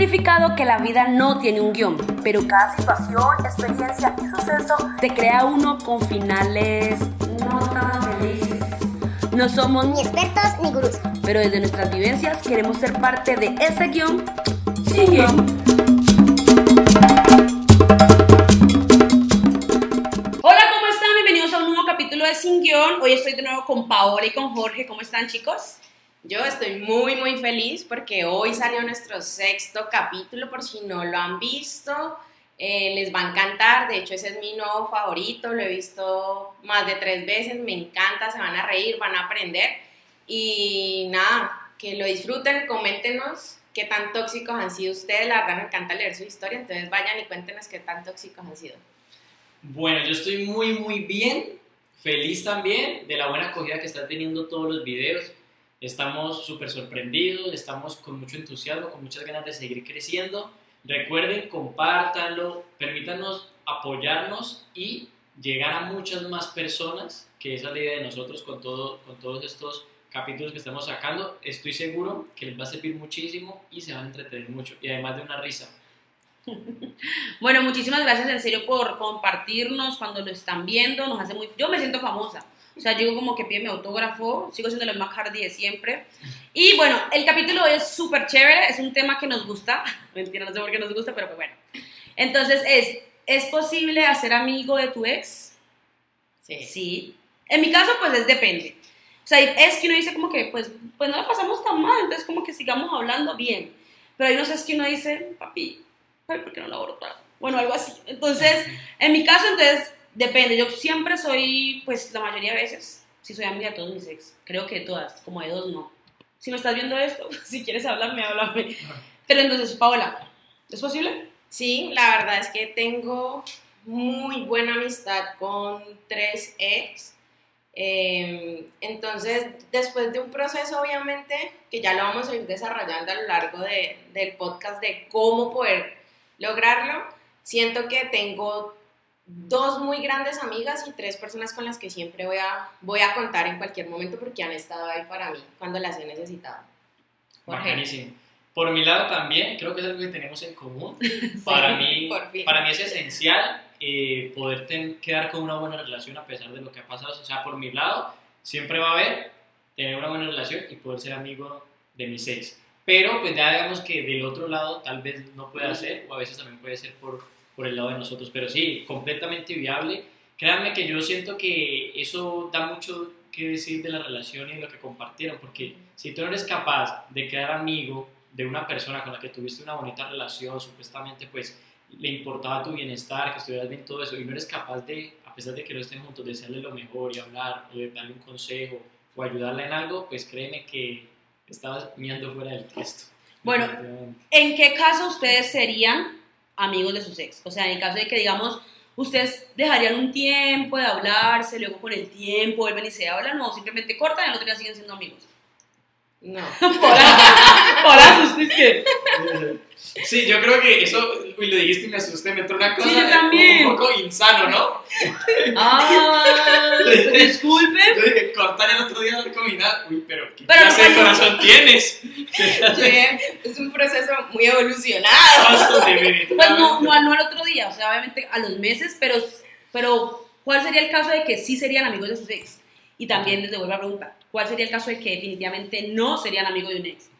verificado que la vida no tiene un guion, pero cada situación, experiencia y suceso te crea uno con finales no tan felices. No somos Ni expertos ni gurús. pero desde nuestras vivencias queremos ser parte de ese guion sin guion. Hola, ¿cómo están? Bienvenidos a un nuevo capítulo de Sin Guión. Hoy estoy de nuevo con Paola y con Jorge. ¿Cómo están, chicos? Yo estoy muy muy feliz porque hoy salió nuestro sexto capítulo, por si no lo han visto, eh, les va a encantar, de hecho ese es mi nuevo favorito, lo he visto más de tres veces, me encanta, se van a reír, van a aprender y nada, que lo disfruten, coméntenos qué tan tóxicos han sido ustedes, la verdad me encanta leer su historia, entonces vayan y cuéntenos qué tan tóxicos han sido. Bueno, yo estoy muy, muy bien, feliz también de la buena acogida que están teniendo todos los videos. Estamos súper sorprendidos, estamos con mucho entusiasmo, con muchas ganas de seguir creciendo. Recuerden, compártanlo, permítanos apoyarnos y llegar a muchas más personas, que esa es la idea de nosotros con, todo, con todos estos capítulos que estamos sacando. Estoy seguro que les va a servir muchísimo y se van a entretener mucho, y además de una risa. Bueno, muchísimas gracias en serio por compartirnos cuando lo están viendo. Nos hace muy. Yo me siento famosa. O sea, yo como que pide mi autógrafo, sigo siendo la más hardy de siempre. Y bueno, el capítulo es súper chévere, es un tema que nos gusta. Mentira, no sé por qué nos gusta, pero pues bueno. Entonces es, ¿es posible hacer amigo de tu ex? Sí. Sí. En mi caso, pues es depende. O sea, es que uno dice como que, pues, pues no la pasamos tan mal, entonces como que sigamos hablando bien. Pero hay unos es que uno dice, papi, ay, ¿por qué no la abortaron? Bueno, algo así. Entonces, en mi caso, entonces, depende. Yo siempre soy, pues, la mayoría de veces, sí soy amiga de todos mis ex. Creo que de todas, como de dos no. Si me estás viendo esto, si quieres hablarme, háblame. Pero entonces, Paola, ¿es posible? Sí, la verdad es que tengo muy buena amistad con tres ex. Eh, entonces, después de un proceso, obviamente, que ya lo vamos a ir desarrollando a lo largo de- del podcast de cómo poder lograrlo, siento que tengo dos muy grandes amigas y tres personas con las que siempre voy a, voy a contar en cualquier momento porque han estado ahí para mí cuando las he necesitado. Bacanísimo. Por mi lado también, creo que es algo que tenemos en común. Para, mí, para mí es esencial eh, poder ten- quedar con una buena relación a pesar de lo que ha pasado. O sea, por mi lado, siempre va a haber tener una buena relación y poder ser amigo de mis ex. Pero pues ya digamos que del otro lado tal vez no pueda ser o a veces también puede ser por, por el lado de nosotros. Pero sí, completamente viable. Créanme que yo siento que eso da mucho que decir de la relación y de lo que compartieron, porque si tú no eres capaz de quedar amigo de una persona con la que tuviste una bonita relación, supuestamente pues le importaba tu bienestar, que estuvieras bien, todo eso, y no eres capaz de, a pesar de que no estén juntos, desearle lo mejor y hablar, o darle un consejo o ayudarla en algo, pues créeme que estabas mirando fuera del texto. Bueno. ¿En qué caso ustedes serían amigos de sus ex? O sea, en el caso de que, digamos, ustedes dejarían un tiempo de hablarse, luego con el tiempo vuelven y se hablan, o simplemente cortan y al otro día siguen siendo amigos. No. Ustedes qué? Sí, yo creo que eso, uy, lo dijiste y me asusté, me entró una cosa Sí, yo también. un poco insano, ¿no? Ah, disculpe. Yo dije, cortar el otro día al combinar, uy, pero ¿qué Pero clase de corazón tienes? Es un proceso muy evolucionado. Pues no, no, no al otro día, o sea, obviamente a los meses, pero, pero ¿cuál sería el caso de que sí serían amigos de sus ex? Y también les devuelvo la pregunta, ¿cuál sería el caso de que definitivamente no serían amigos de un ex?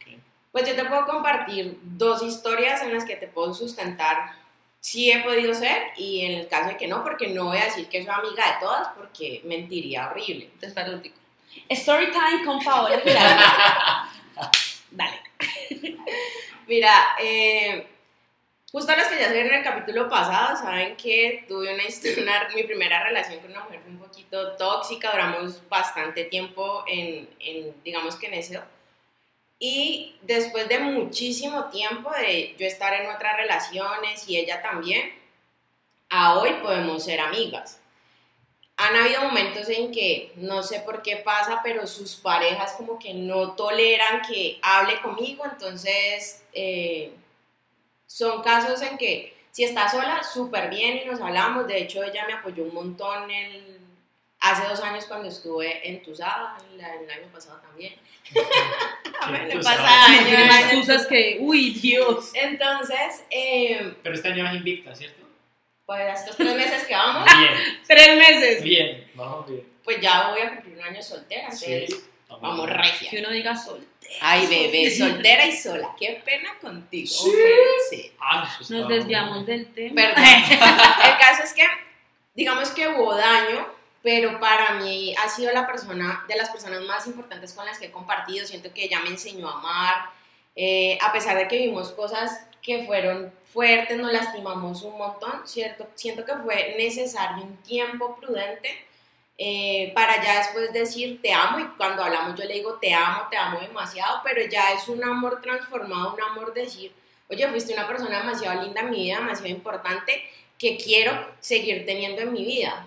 Pues yo te puedo compartir dos historias en las que te puedo sustentar si he podido ser y en el caso de que no, porque no voy a decir que soy amiga de todas porque mentiría horrible. Entonces. Story time con Paola. Dale. Mira, eh, justo los que ya se vieron en el capítulo pasado saben que tuve una, una- mi primera relación con una mujer fue un poquito tóxica, duramos bastante tiempo en, en, digamos que en eso. Y después de muchísimo tiempo de yo estar en otras relaciones y ella también, a hoy podemos ser amigas. Han habido momentos en que no sé por qué pasa, pero sus parejas como que no toleran que hable conmigo, entonces eh, son casos en que si está sola, súper bien y nos hablamos. De hecho, ella me apoyó un montón el, Hace dos años cuando estuve entusada, el, el año pasado también. Año, Tiene más excusas que, uy, Dios. Entonces, eh, Pero este año vas invicta, ¿cierto? pues estos tres meses que vamos, Bien, Tres meses. bien, vamos bien. pues ya voy a cumplir un año soltera, Sí, vamos regia. Que uno diga sol. Ay, bebé, soltera y sola. Qué pena contigo. Sí. Sí. Nos desviamos bien. del tema. Perdón. El caso es que, digamos que hubo daño, pero para mí ha sido la persona, de las personas más importantes con las que he compartido. Siento que ella me enseñó a amar, eh, a pesar de que vimos cosas que fueron fuertes, nos lastimamos un montón, ¿cierto? Siento que fue necesario un tiempo prudente eh, para ya después decir te amo y cuando hablamos yo le digo te amo, te amo demasiado, pero ya es un amor transformado, un amor decir, oye, fuiste una persona demasiado linda en mi vida, demasiado importante, que quiero seguir teniendo en mi vida.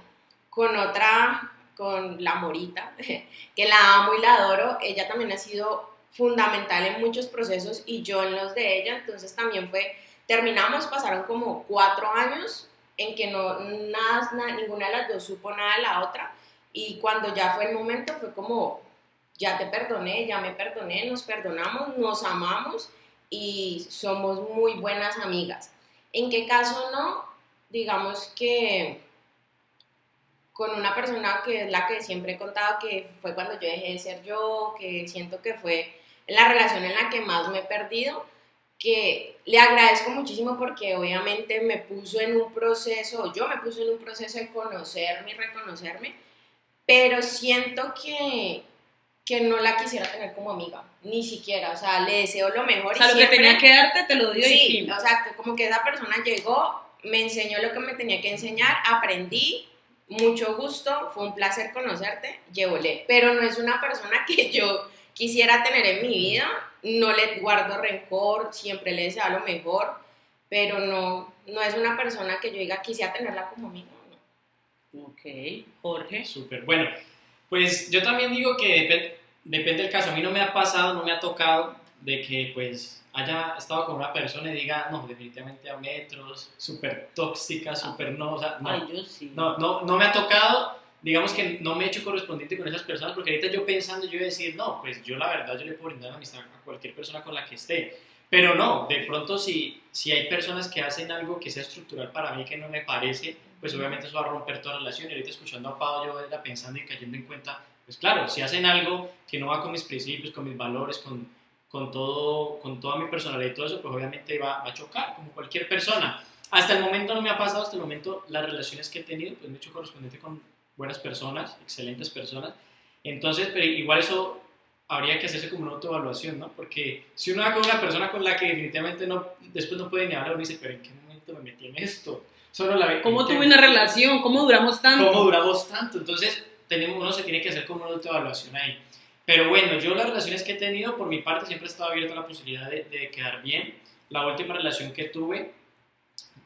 Con otra, con la Morita, que la amo y la adoro, ella también ha sido fundamental en muchos procesos y yo en los de ella, entonces también fue, terminamos, pasaron como cuatro años en que no, nada, na- ninguna de las dos supo nada de la otra y cuando ya fue el momento fue como, ya te perdoné, ya me perdoné, nos perdonamos, nos amamos y somos muy buenas amigas. ¿En qué caso no? Digamos que con una persona que es la que siempre he contado que fue cuando yo dejé de ser yo, que siento que fue la relación en la que más me he perdido, que le agradezco muchísimo porque obviamente me puso en un proceso, yo me puse en un proceso de conocerme y reconocerme, pero siento que, que no la quisiera tener como amiga, ni siquiera, o sea, le deseo lo mejor. O sea, y lo que tenía que darte te lo dio y Sí, fin. exacto, como que esa persona llegó, me enseñó lo que me tenía que enseñar, aprendí, mucho gusto, fue un placer conocerte, llévole, pero no es una persona que yo quisiera tener en mi vida, no le guardo rencor, siempre le deseo lo mejor, pero no, no es una persona que yo diga quisiera tenerla como amiga. Ok, Jorge. Súper. Bueno, pues yo también digo que depen- depende del caso. A mí no me ha pasado, no me ha tocado de que pues haya estado con una persona y diga, no, definitivamente a metros, súper tóxica, súper no, o sea, no. Ay, yo sí. No, no, no me ha tocado, digamos que no me he hecho correspondiente con esas personas, porque ahorita yo pensando, yo iba a decir, no, pues yo la verdad, yo le puedo brindar amistad a cualquier persona con la que esté. Pero no, de pronto si, si hay personas que hacen algo que sea estructural para mí que no me parece, pues obviamente eso va a romper toda relación. Y ahorita escuchando a Pau, yo era pensando y cayendo en cuenta, pues claro, si hacen algo que no va con mis principios, con mis valores, con, con, todo, con toda mi personalidad y todo eso, pues obviamente va, va a chocar, como cualquier persona. Hasta el momento no me ha pasado, hasta el momento las relaciones que he tenido, pues me he hecho correspondiente con buenas personas, excelentes personas. Entonces, pero igual eso habría que hacerse como una autoevaluación, ¿no? Porque si uno va con una persona con la que definitivamente no, después no puede ni hablar, uno dice, pero ¿en qué momento me metí en esto? Solo la ¿Cómo tuve una relación? ¿Cómo duramos tanto? ¿Cómo duramos tanto? Entonces, tenemos, uno se tiene que hacer como una autoevaluación ahí. Pero bueno, yo las relaciones que he tenido, por mi parte, siempre he estado abierto a la posibilidad de, de quedar bien. La última relación que tuve,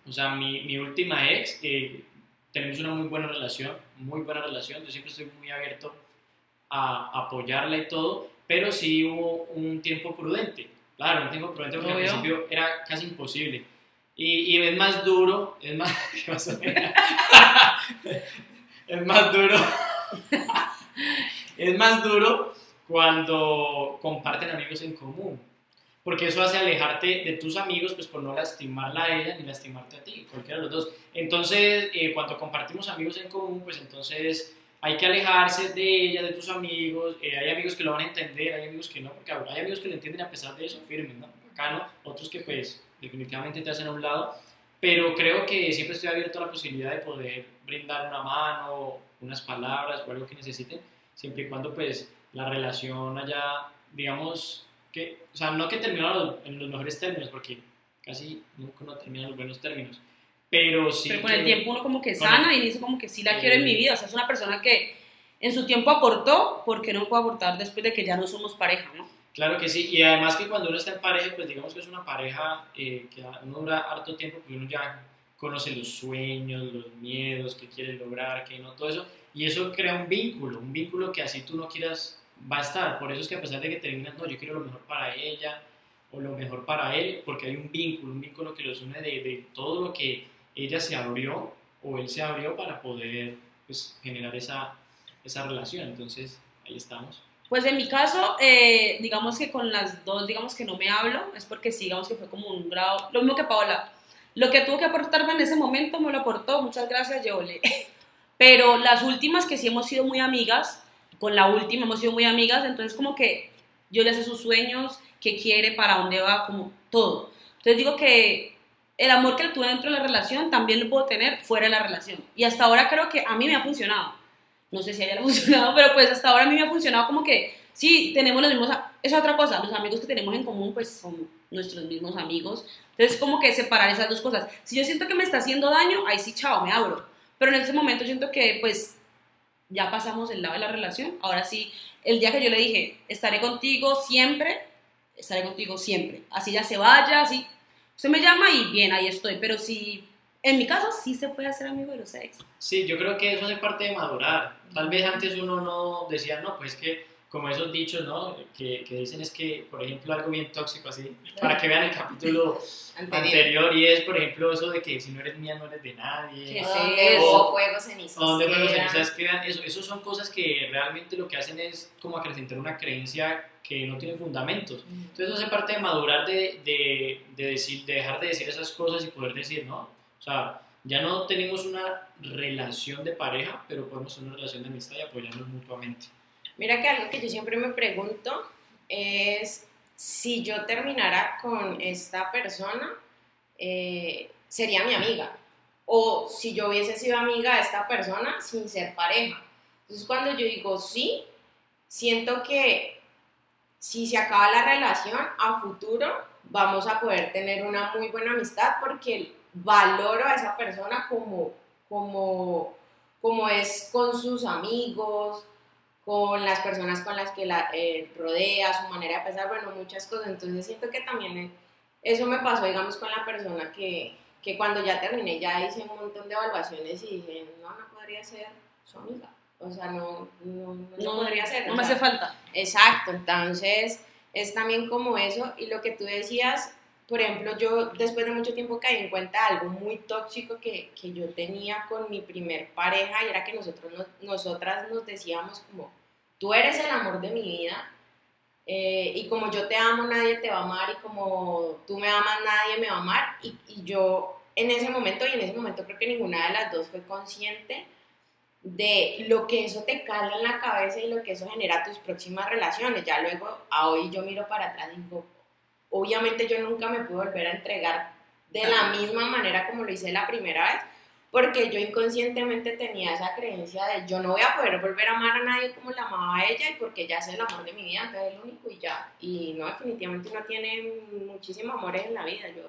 o sea, mi, mi última ex, eh, tenemos una muy buena relación, muy buena relación. Yo siempre estoy muy abierto a apoyarla y todo, pero sí hubo un tiempo prudente. Claro, un tiempo prudente porque al principio era casi imposible. Y, y es más duro, es más... ¿qué pasó? es más duro. es más duro cuando comparten amigos en común. Porque eso hace alejarte de tus amigos, pues por no lastimarla a ella ni lastimarte a ti, cualquiera de los dos. Entonces, eh, cuando compartimos amigos en común, pues entonces hay que alejarse de ella, de tus amigos. eh, hay amigos que lo van a entender, hay amigos que no, porque hay amigos que lo entienden a pesar de eso, firmes, ¿no? Bacano. Otros que, pues, definitivamente te hacen a un lado. Pero creo que siempre estoy abierto a la posibilidad de poder brindar una mano, unas palabras o algo que necesiten, siempre y cuando, pues, la relación haya, digamos, que, o sea, no que termine los- en los mejores términos, porque casi nunca uno termina en los buenos términos. Pero sí. Pero con que- el tiempo uno como que sana y dice como que sí la quiero en mi vida. O sea, es una persona que en su tiempo aportó, porque no puede aportar después de que ya no somos pareja, ¿no? Claro que sí, y además que cuando uno está en pareja, pues digamos que es una pareja eh, que uno dura harto tiempo, pues uno ya conoce los sueños, los miedos que quiere lograr, que no, todo eso, y eso crea un vínculo, un vínculo que así tú no quieras, va a estar, por eso es que a pesar de que terminas, no, yo quiero lo mejor para ella, o lo mejor para él, porque hay un vínculo, un vínculo que los une de, de todo lo que ella se abrió, o él se abrió para poder pues, generar esa, esa relación. Entonces, ahí estamos. Pues en mi caso, eh, digamos que con las dos, digamos que no me hablo, es porque sí, digamos que fue como un grado, lo mismo que Paola, lo que tuvo que aportarme en ese momento me lo aportó, muchas gracias, yo le. Pero las últimas que sí hemos sido muy amigas, con la última hemos sido muy amigas, entonces como que yo le sé sus sueños, qué quiere, para dónde va, como todo. Entonces digo que el amor que tuve dentro de la relación también lo puedo tener fuera de la relación. Y hasta ahora creo que a mí me ha funcionado. No sé si a le funcionado, pero pues hasta ahora a mí me ha funcionado como que sí, tenemos los mismos, es otra cosa, los amigos que tenemos en común pues son nuestros mismos amigos. Entonces como que separar esas dos cosas. Si yo siento que me está haciendo daño, ahí sí, chao, me abro. Pero en ese momento siento que pues ya pasamos el lado de la relación. Ahora sí, el día que yo le dije, estaré contigo siempre, estaré contigo siempre. Así ya se vaya, así. Usted me llama y bien, ahí estoy. Pero si, en mi caso, sí se puede hacer amigo de los ex. Sí, yo creo que eso hace parte de madurar. Tal vez antes uno no decía, no, pues que como esos dichos, ¿no? Que, que, dicen es que, por ejemplo, algo bien tóxico así, para que vean el capítulo anterior. y es, por ejemplo, eso de que si no eres mía no eres de nadie. ¿Qué es O fuego cenizas. O donde fuego cenizas quedan. Eso, eso son cosas que realmente lo que hacen es como acrecentar una creencia que no tiene fundamentos. Entonces, eso hace parte de madurar, de, de, de, decir, de dejar de decir esas cosas y poder decir, ¿no? O sea, ya no tenemos una relación de pareja, pero podemos tener una relación de amistad y apoyarnos mutuamente. Mira que algo que yo siempre me pregunto es si yo terminara con esta persona, eh, sería mi amiga. O si yo hubiese sido amiga de esta persona sin ser pareja. Entonces cuando yo digo sí, siento que si se acaba la relación, a futuro vamos a poder tener una muy buena amistad porque valoro a esa persona como, como, como es con sus amigos, con las personas con las que la eh, rodea, su manera de pensar, bueno, muchas cosas. Entonces siento que también eso me pasó, digamos, con la persona que, que cuando ya terminé, ya hice un montón de evaluaciones y dije, no, no podría ser su amiga. O sea, no, no, no, podría ser. No me hace falta. Exacto, entonces es también como eso. Y lo que tú decías, por ejemplo, yo después de mucho tiempo caí en cuenta algo muy tóxico que, que yo tenía con mi primer pareja y era que nosotros nosotras nos decíamos como, tú eres el amor de mi vida eh, y como yo te amo nadie te va a amar y como tú me amas nadie me va a amar y, y, yo en ese momento y en ese momento creo que ninguna de las dos fue consciente de lo que eso te cala en la cabeza y lo que eso genera tus próximas relaciones. Ya luego, a hoy yo miro para atrás y digo, obviamente yo nunca me puedo volver a entregar de la misma manera como lo hice la primera vez, porque yo inconscientemente tenía esa creencia de yo no voy a poder volver a amar a nadie como la amaba a ella y porque ella es el amor de mi vida, entonces es el único y ya. Y no, definitivamente uno tiene muchísimos amores en la vida, yo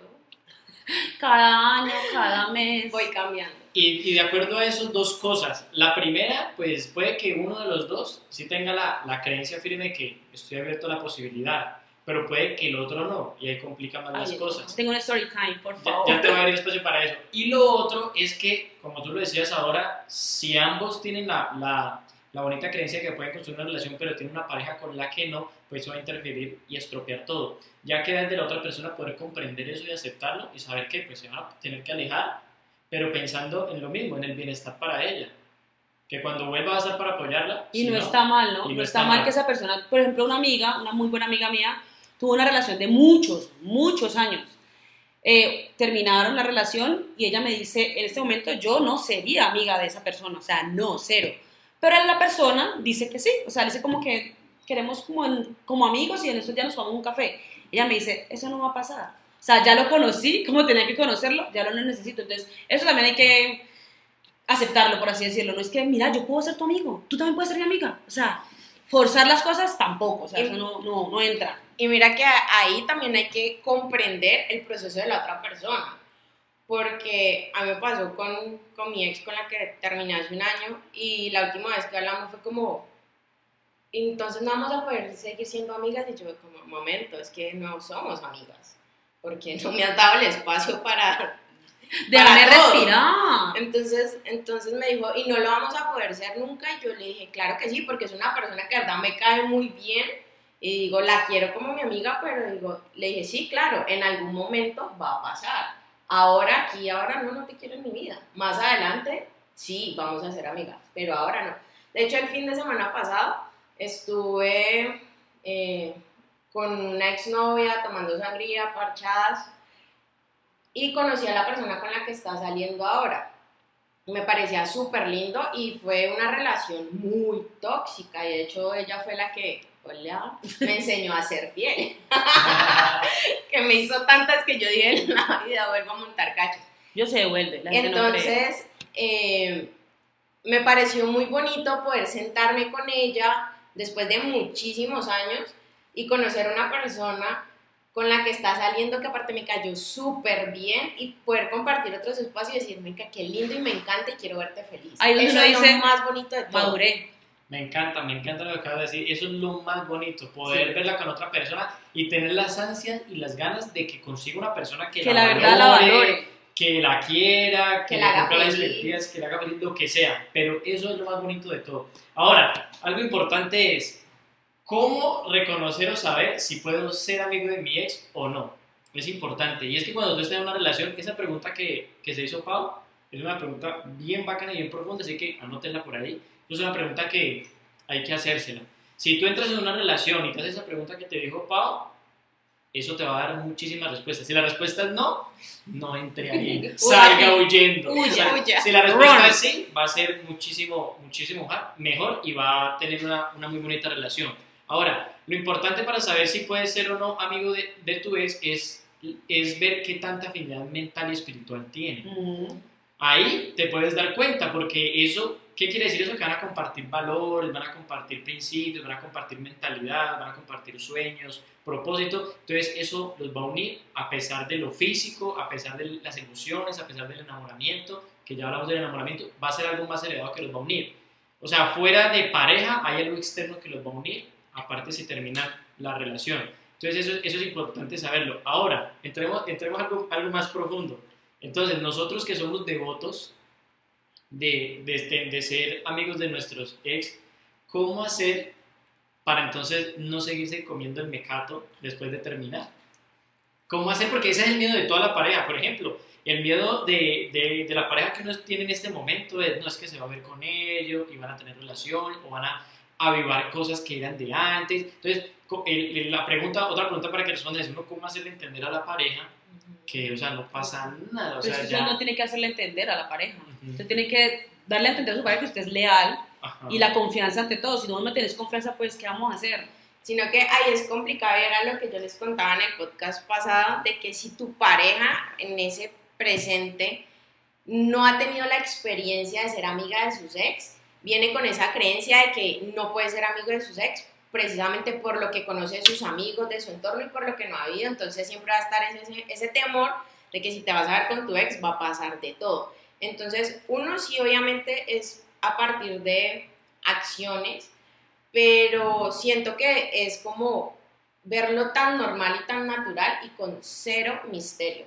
cada año, cada mes voy cambiando. Y, y, de acuerdo a esas dos cosas, la primera, pues puede que uno de los dos sí tenga la, la creencia firme que estoy abierto a la posibilidad, pero puede que el otro no, y ahí complica más las cosas. Tengo un story time, por favor. Ya, te voy a abrir espacio para eso. Y lo otro es que, como tú lo decías ahora, si ambos tienen la, la, la bonita creencia de que pueden construir una relación, pero tienen una pareja con la que no, pues eso va a interferir y estropear todo. Ya queda de la otra persona poder comprender eso y aceptarlo y saber que pues se van a tener que alejar, pero pensando en lo mismo, en el bienestar para ella que cuando vuelva a estar para apoyarla. Y no, está mal, ¿no? no, está, mal, que esa persona, por ejemplo, una amiga, una muy buena amiga mía, tuvo una relación de muchos, muchos años. Eh, terminaron la relación y ella me dice, en este momento yo no sería amiga de esa persona, o sea, no, cero. Pero la persona dice que sí, o sea, dice como que queremos como, como amigos y en estos días nos tomamos un café. Ella me dice, eso no va a pasar. O sea, ya lo conocí, como tenía que conocerlo, ya lo necesito. Entonces, eso también hay que aceptarlo, por así decirlo. No es que, mira, yo puedo ser tu amigo, tú también puedes ser mi amiga. O sea, forzar las cosas tampoco, o sea, eso no, no, no entra. Y mira que ahí también hay que comprender el proceso de la otra persona. Porque a mí me pasó con, con mi ex con la que terminé hace un año y la última vez que hablamos fue como, entonces no vamos a poder seguir siendo amigas y yo como, momento, es que no somos amigas, porque no me has dado el espacio para... Déjame respirar. Entonces, entonces me dijo, y no lo vamos a poder ser nunca, y yo le dije, claro que sí, porque es una persona que de verdad me cae muy bien, y digo, la quiero como mi amiga, pero digo, le dije, sí, claro, en algún momento va a pasar. Ahora, aquí, ahora no, no te quiero en mi vida. Más adelante, sí, vamos a ser amigas, pero ahora no. De hecho, el fin de semana pasado estuve eh, con una exnovia tomando sangría, parchadas, y conocí a la persona con la que está saliendo ahora. Me parecía súper lindo y fue una relación muy tóxica. Y de hecho, ella fue la que hola, me enseñó a ser fiel. que me hizo tantas que yo dije en la vida vuelvo a montar cachos. Yo se devuelve. La gente no cree. Entonces, eh, me pareció muy bonito poder sentarme con ella después de muchísimos años y conocer a una persona con la que está saliendo que aparte me cayó súper bien y poder compartir otros espacios y decirme que qué lindo y me encanta y quiero verte feliz. Ahí donde Eso uno es lo dice, más bonito de todo. Maduré. Me encanta, me encanta lo que acabas de decir. Eso es lo más bonito, poder Sí. verla con otra persona y tener las ansias y las ganas de que consiga una persona que, Que la verdad la valore. que la quiera, que, Que la haga las que le haga feliz, lo que sea. Pero eso es lo más bonito de todo. Ahora, algo importante es cómo reconocer o saber si puedo ser amigo de mi ex o no. Es importante. Y es que cuando tú estás en una relación, esa pregunta que, que se hizo Pau es una pregunta bien bacana y bien profunda, así que anótenla por ahí. Es una pregunta que hay que hacérsela. Si tú entras en una relación y te haces esa pregunta que te dijo Pau, eso te va a dar muchísimas respuestas. Si la respuesta es no, no entre ahí. Salga huyendo. Huya. Huya. Si la respuesta Run. es sí, va a ser muchísimo, muchísimo mejor y va a tener una, una muy bonita relación. Ahora, lo importante para saber si puedes ser o no amigo de, de tu ex es, es ver qué tanta afinidad mental y espiritual tiene. Mm. Ahí te puedes dar cuenta, porque eso, ¿qué quiere decir eso? Que van a compartir valores, van a compartir principios, van a compartir mentalidad, van a compartir sueños, propósito. Entonces eso los va a unir a pesar de lo físico, a pesar de las emociones, a pesar del enamoramiento, que ya hablamos del enamoramiento, va a ser algo más elevado que los va a unir. O sea, fuera de pareja hay algo externo que los va a unir, aparte si termina la relación. Entonces eso, eso es importante saberlo. Ahora, entremos, entremos a algo, algo más profundo. Entonces, nosotros que somos devotos de, este- de ser amigos de nuestros ex, ¿cómo hacer para entonces no seguirse comiendo el mecato después de terminar? ¿Cómo hacer? Porque ese es el miedo de toda la pareja. Por ejemplo, el miedo de, de, la pareja que uno tiene en este momento es, no es que se va a ver con ellos y van a tener relación o van a avivar cosas que eran de antes. Entonces, la pregunta, otra pregunta para que respondan es, ¿cómo hacerle entender a la pareja que, o sea, no pasa nada? O Pero sea, ya... no tiene que hacerle entender a la pareja. Ujú. Usted tiene que darle a entender a su pareja que usted es leal Ajá. y la confianza ante todo. Si no me tenés confianza, pues, ¿qué vamos a hacer? Sino que ahí es complicado y era lo que yo les contaba en el podcast pasado, de que si tu pareja en ese presente no ha tenido la experiencia de ser amiga de sus ex, viene con esa creencia de que no puede ser amigo de sus ex, precisamente por lo que conoce de sus amigos, de su entorno y por lo que no ha habido. Entonces siempre va a estar ese, ese temor de que si te vas a ver con tu ex va a pasar de todo. Entonces, uno sí obviamente es a partir de acciones, pero siento que es como verlo tan normal y tan natural y con cero misterio.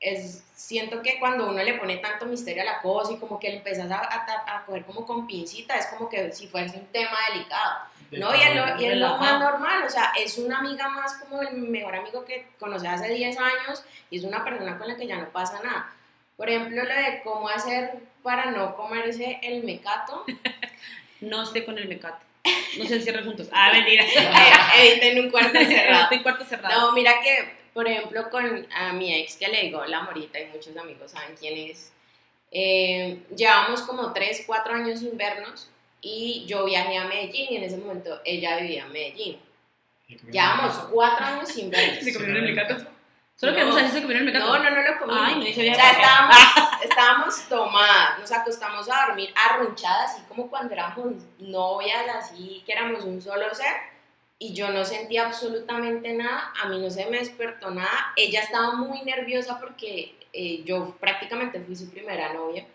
Es, siento que cuando uno le pone tanto misterio a la cosa y como que le empezás a, a, a coger como con pincita, es como que si fuese un tema delicado. No, y es, lo, y es lo más normal, o sea, es una amiga más como el mejor amigo que conocí hace 10 años y es una persona con la que ya no pasa nada. Por ejemplo, lo de cómo hacer para no comerse el mecato. No esté con el mecato. No se encierren juntos. Ah, mentira. Eviten un cuarto cerrado. Estoy cuarto cerrado. No, mira que, por ejemplo, con a mi ex que le digo la morita y muchos amigos saben quién es, eh, llevamos como 3, 4 años sin vernos y yo viajé a Medellín y en ese momento ella vivía en Medellín. Llevamos 4 años sin vernos. ¿Se comieron el mecato? Solo No. queremos saber si se comieron el mecato. No, no, no lo comimos. Ay, no hice o bien. sea, estábamos, estábamos tomadas, nos acostamos a dormir arrunchadas, así como cuando éramos novias, así que éramos un solo ser, y yo no sentía absolutamente nada, a mí no se me despertó nada, ella estaba muy nerviosa porque eh, yo prácticamente fui su primera novia,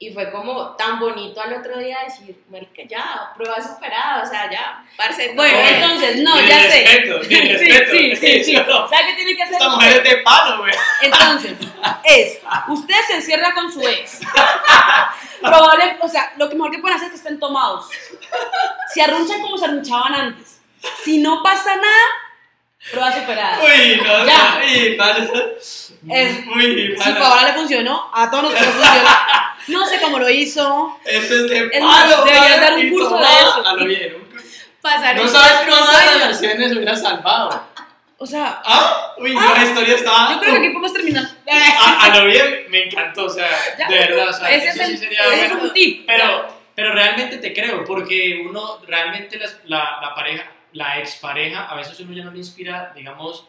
y fue como tan bonito al otro día decir, marica, ya, prueba superada, o sea, ya, parce, Bueno, entonces, no, ya sé. respeto, ni Sí, respeto. sí, sí, sí. No. ¿Sabe qué tiene que hacer? Esta mujer es de palo, güey. Entonces, es, usted se encierra con su ex. Probable, o sea, lo que mejor que pueden hacer es que estén tomados. Se arrunchan como se arrunchaban antes. Si no pasa nada, Prueba superada. Uy, no, Ya. no. Es- Uy, Si mano. Paola le funcionó, a todos nos funcionó. No sé cómo lo hizo. Eso es de Es palo, deberías dar un curso de tomado eso. A lo bien. Pasaron No sabes cuántas relaciones hubiera salvado. O sea, ¿Ah? Uy, la historia estaba. yo creo que aquí podemos terminar. A, a lo bien me encantó, o sea, Ya. de verdad, o sea, Ese eso es, sí el, sería es bueno. un tip. Pero, pero realmente te creo, porque uno, realmente las- la, la pareja, la expareja, a veces uno ya no le inspira, digamos,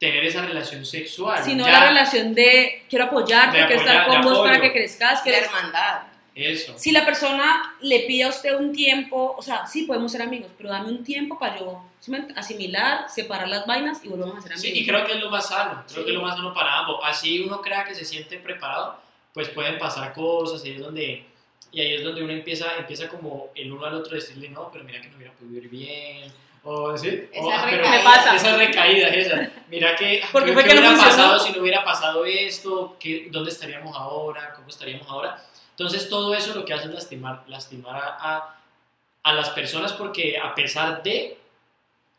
tener esa relación sexual. Si no ya, la relación de quiero apoyarte, De quiero estar con vos para apoyo. que crezcas. De quiero- hermandad. Eso. Si la persona le pide a usted un tiempo, o sea, sí podemos ser amigos, pero dame un tiempo para yo ¿sí me ent- asimilar, separar las vainas y volvemos a ser amigos. Sí, y creo que es lo más sano, creo Sí. que es lo más sano para ambos. Así uno crea que se siente preparado, pues pueden pasar cosas y es donde, y ahí es donde uno empieza, empieza como el uno al otro decirle, no, pero mira que no hubiera podido ir bien. O, ¿sí? Esa O, ah, pero recaída. Me pasa. Mira que, Porque ¿qué- fue qué que no hubiera funcionó. pasado si no hubiera pasado esto? ¿Qué, ¿Dónde estaríamos ahora? ¿Cómo estaríamos ahora? Entonces todo eso lo que hace es lastimar, lastimar a, a, a las personas porque a pesar de,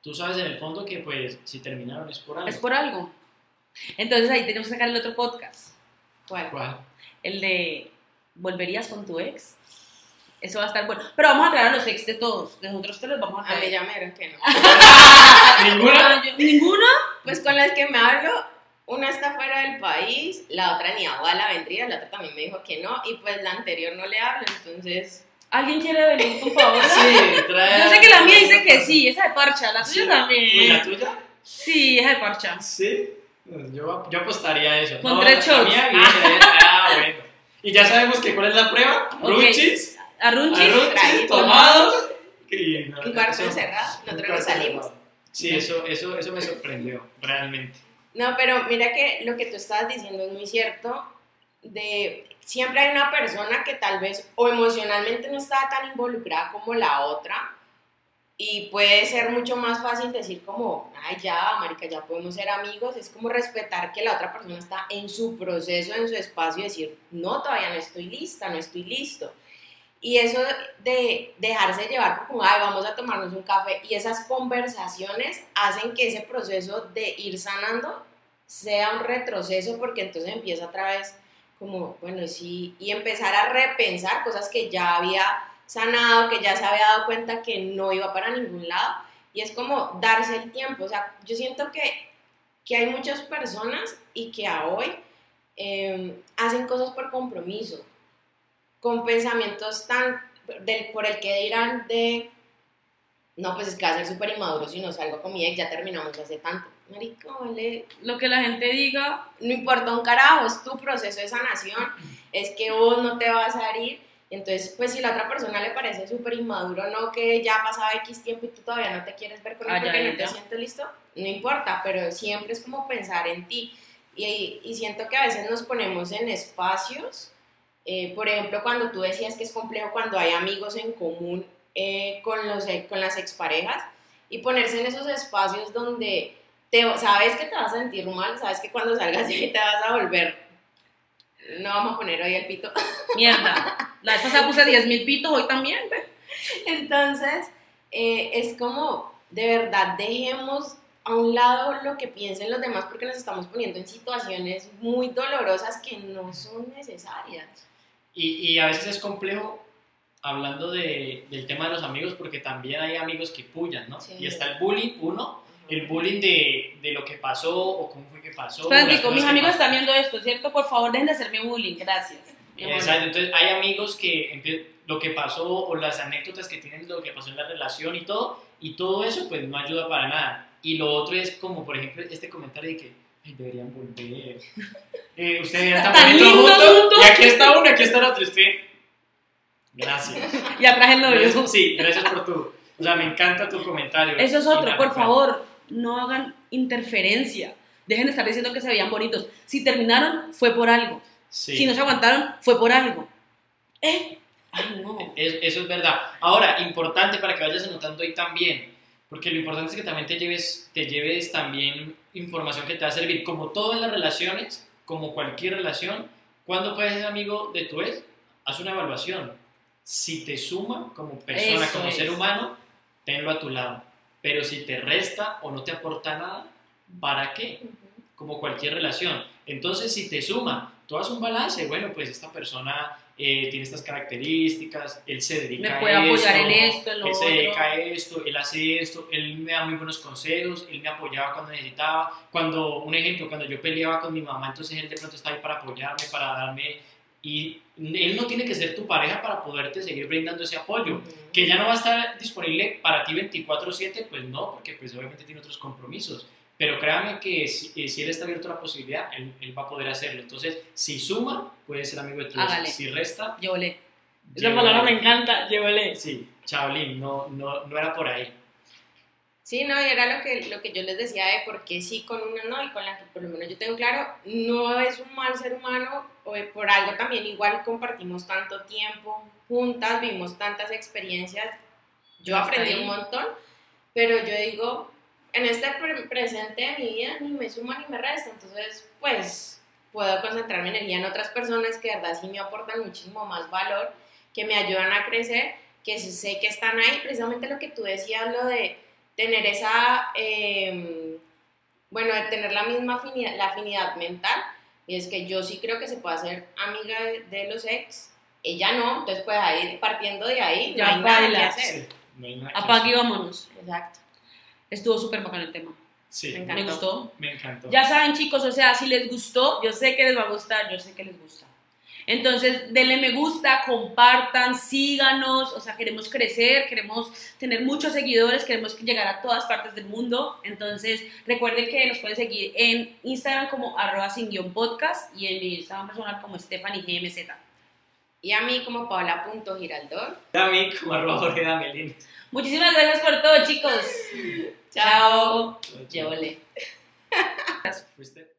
tú sabes en el fondo que pues si terminaron es por algo. Es por algo. Entonces ahí tenemos que sacar el otro podcast, ¿Cuál? ¿Cuál? el de ¿volverías con tu ex? Eso va a estar bueno. Pero vamos a traer a los ex de todos. Nosotros te los vamos a A mí traer. ya me dijeron que no. ¿Ninguna? ¿Ninguna? Pues con las que me hablo, una está fuera del país, la otra ni a la vendría, la otra también me dijo que no, y pues la anterior no le hablo, entonces... ¿Alguien quiere venir, por favor? Sí, trae Yo sé que la mía dice que sí, esa de parcha. La tuya Sí. también. ¿Y la tuya? Sí, esa de parcha. Sí. Yo, yo apostaría a eso. Con No, tres la shots. mía Ah, bueno. Y ya sabemos que cuál es la prueba. Ok. Runchis. Arrunchis, traído. tomados. Y no, Un cuarto encerrado, nosotros no salimos. Sí, eso, eso, eso me sorprendió, realmente. No, pero mira que lo que tú estabas diciendo es muy cierto, de siempre hay una persona que tal vez o emocionalmente no está tan involucrada como la otra, y puede ser mucho más fácil decir como, ay ya, marica, ya podemos ser amigos, es como respetar que la otra persona está en su proceso, en su espacio, y decir, no, todavía no estoy lista, no estoy listo. Y eso de dejarse llevar como, ay, vamos a tomarnos un café, y esas conversaciones hacen que ese proceso de ir sanando sea un retroceso, porque entonces empieza otra vez como, bueno, sí, y empezar a repensar cosas que ya había sanado, que ya se había dado cuenta que no iba para ningún lado, y es como darse el tiempo, o sea, yo siento que, que hay muchas personas y que hoy eh, hacen cosas por compromiso, con pensamientos tan, del, por el que dirán de, no, pues es que va a ser súper inmaduro si no salgo con mi ex, ya terminamos hace tanto, marico, vale, Lo que la gente diga. no importa un carajo, es tu proceso de sanación, es que vos no te vas a ir. Entonces, pues si la otra persona le parece súper inmaduro, no que ya ha pasado X tiempo y tú todavía no te quieres ver con él Ah, porque ya, no te ya. sientes listo, no importa, pero siempre es como pensar en ti. Y, y siento que a veces nos ponemos en espacios, eh, por ejemplo, cuando tú decías que es complejo cuando hay amigos en común eh, con, los, con las exparejas, y ponerse en esos espacios donde te, sabes que te vas a sentir mal, sabes que cuando salgas de ahí te vas a volver. No vamos a poner hoy el pito. Mierda. La vez pasada puse 10 mil pitos, hoy también, ve. Entonces, eh, es como, de verdad, dejemos a un lado lo que piensen los demás porque nos estamos poniendo en situaciones muy dolorosas que no son necesarias. Y, y a veces es complejo hablando de, del tema de los amigos porque también hay amigos que pullan, ¿no? Sí. Y está el bullying, uno, el bullying de, de lo que pasó o cómo fue que pasó. Francisco, mis amigos están viendo esto, ¿cierto? Por favor, dejen de hacerme bullying, gracias. Exacto, entonces hay amigos que lo que pasó o las anécdotas que tienen de lo que pasó en la relación y todo, y todo eso pues no ayuda para nada. Y lo otro es como, por ejemplo, este comentario de que "Ay, deberían volver. Eh, juntos, juntos. y aquí está uno, aquí está el otro. Usted, gracias. Y atrás el novio. Sí, gracias por tu. O sea, me encanta tu comentario. Eso es otro, por favor, no hagan interferencia. Dejen de estar diciendo que se veían bonitos. Si terminaron, fue por algo. Sí. Si no se aguantaron, fue por algo. ¿Eh? Ay, no. Es- eso es verdad. Ahora, importante para que vayas anotando ahí también, porque lo importante es que también te lleves, te lleves también información que te va a servir, como todo en las relaciones, como cualquier relación, cuando puedes ser amigo de tu ex, haz una evaluación. Si te suma como persona, Eso como es. ser humano, tenlo a tu lado. Pero si te resta o no te aporta nada, ¿para qué? Como cualquier relación. Entonces, si te suma, tú haces un balance, bueno, pues esta persona eh, tiene estas características, él se dedica Me puede a apoyar esto, en esto, en lo él se otro. dedica a esto, él hace esto, él me da muy buenos consejos, él me apoyaba cuando necesitaba, cuando, un ejemplo, cuando yo peleaba con mi mamá, entonces él de pronto está ahí para apoyarme, para darme, y él no tiene que ser tu pareja para poderte seguir brindando ese apoyo, que ya no va a estar disponible para ti 24/7, pues no, porque pues obviamente tiene otros compromisos, pero créame que si, eh, si él está abierto a la posibilidad, él, él va a poder hacerlo, entonces si suma, puede ser amigo de tu si resta, Yo le. Esa palabra me encanta, llévele. Sí, Chaolín, no, no, no era por ahí. Sí, no, y era lo que, lo que yo les decía de por qué sí con una no y con la que por lo menos yo tengo claro, no es un mal ser humano, o por algo también igual compartimos tanto tiempo juntas, vimos tantas experiencias, yo aprendí un montón, pero yo digo, en este pre- presente de mi vida ni me suma ni me resta, entonces pues puedo concentrar mi energía en otras personas que de verdad sí me aportan muchísimo más valor, que me ayudan a crecer, que sé que están ahí, precisamente lo que tú decías, lo de tener esa, eh, bueno, de tener la misma afinidad, la afinidad mental, y es que yo sí creo que se puede hacer amiga de, de los ex, ella no, entonces pues ahí, partiendo de ahí, Ya no hay nada que hacer. Sí, no hay nada que Apague y vámonos. Exacto. Estuvo súper bacán el tema. Sí, Me Me encantó. gustó. me encantó. Ya saben, chicos, o sea, si les gustó, yo sé que les va a gustar, yo sé que les gusta. Entonces, denle me gusta, compartan, síganos, o sea, queremos crecer, queremos tener muchos seguidores, queremos llegar a todas partes del mundo. Entonces, recuerden que nos pueden seguir en Instagram como arroba sin guion podcast y en mi Instagram personal como Stephanie GMZ. Y a mí como Paola.giraldor. A mí, como arroba Jorge Damelín. Muchísimas gracias por todo, chicos. Chao. Llévole. Fuiste